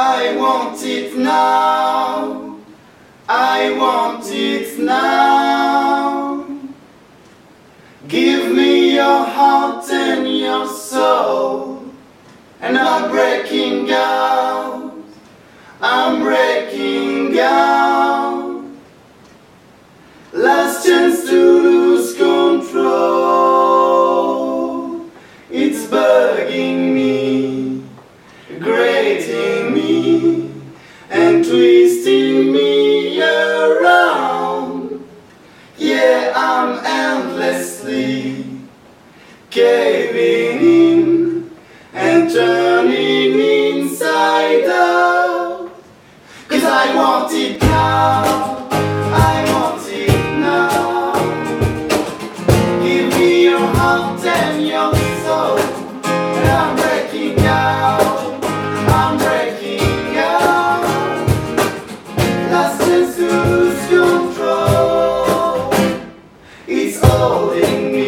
I want it now. I want it now. Give me your heart and your soul, and I'll break in caving in and turning. calling me.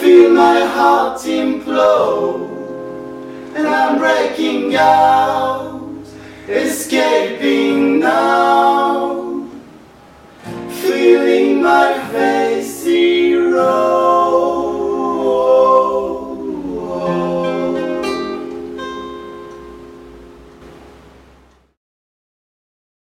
feel my heart implode and I'm breaking out, escaping now.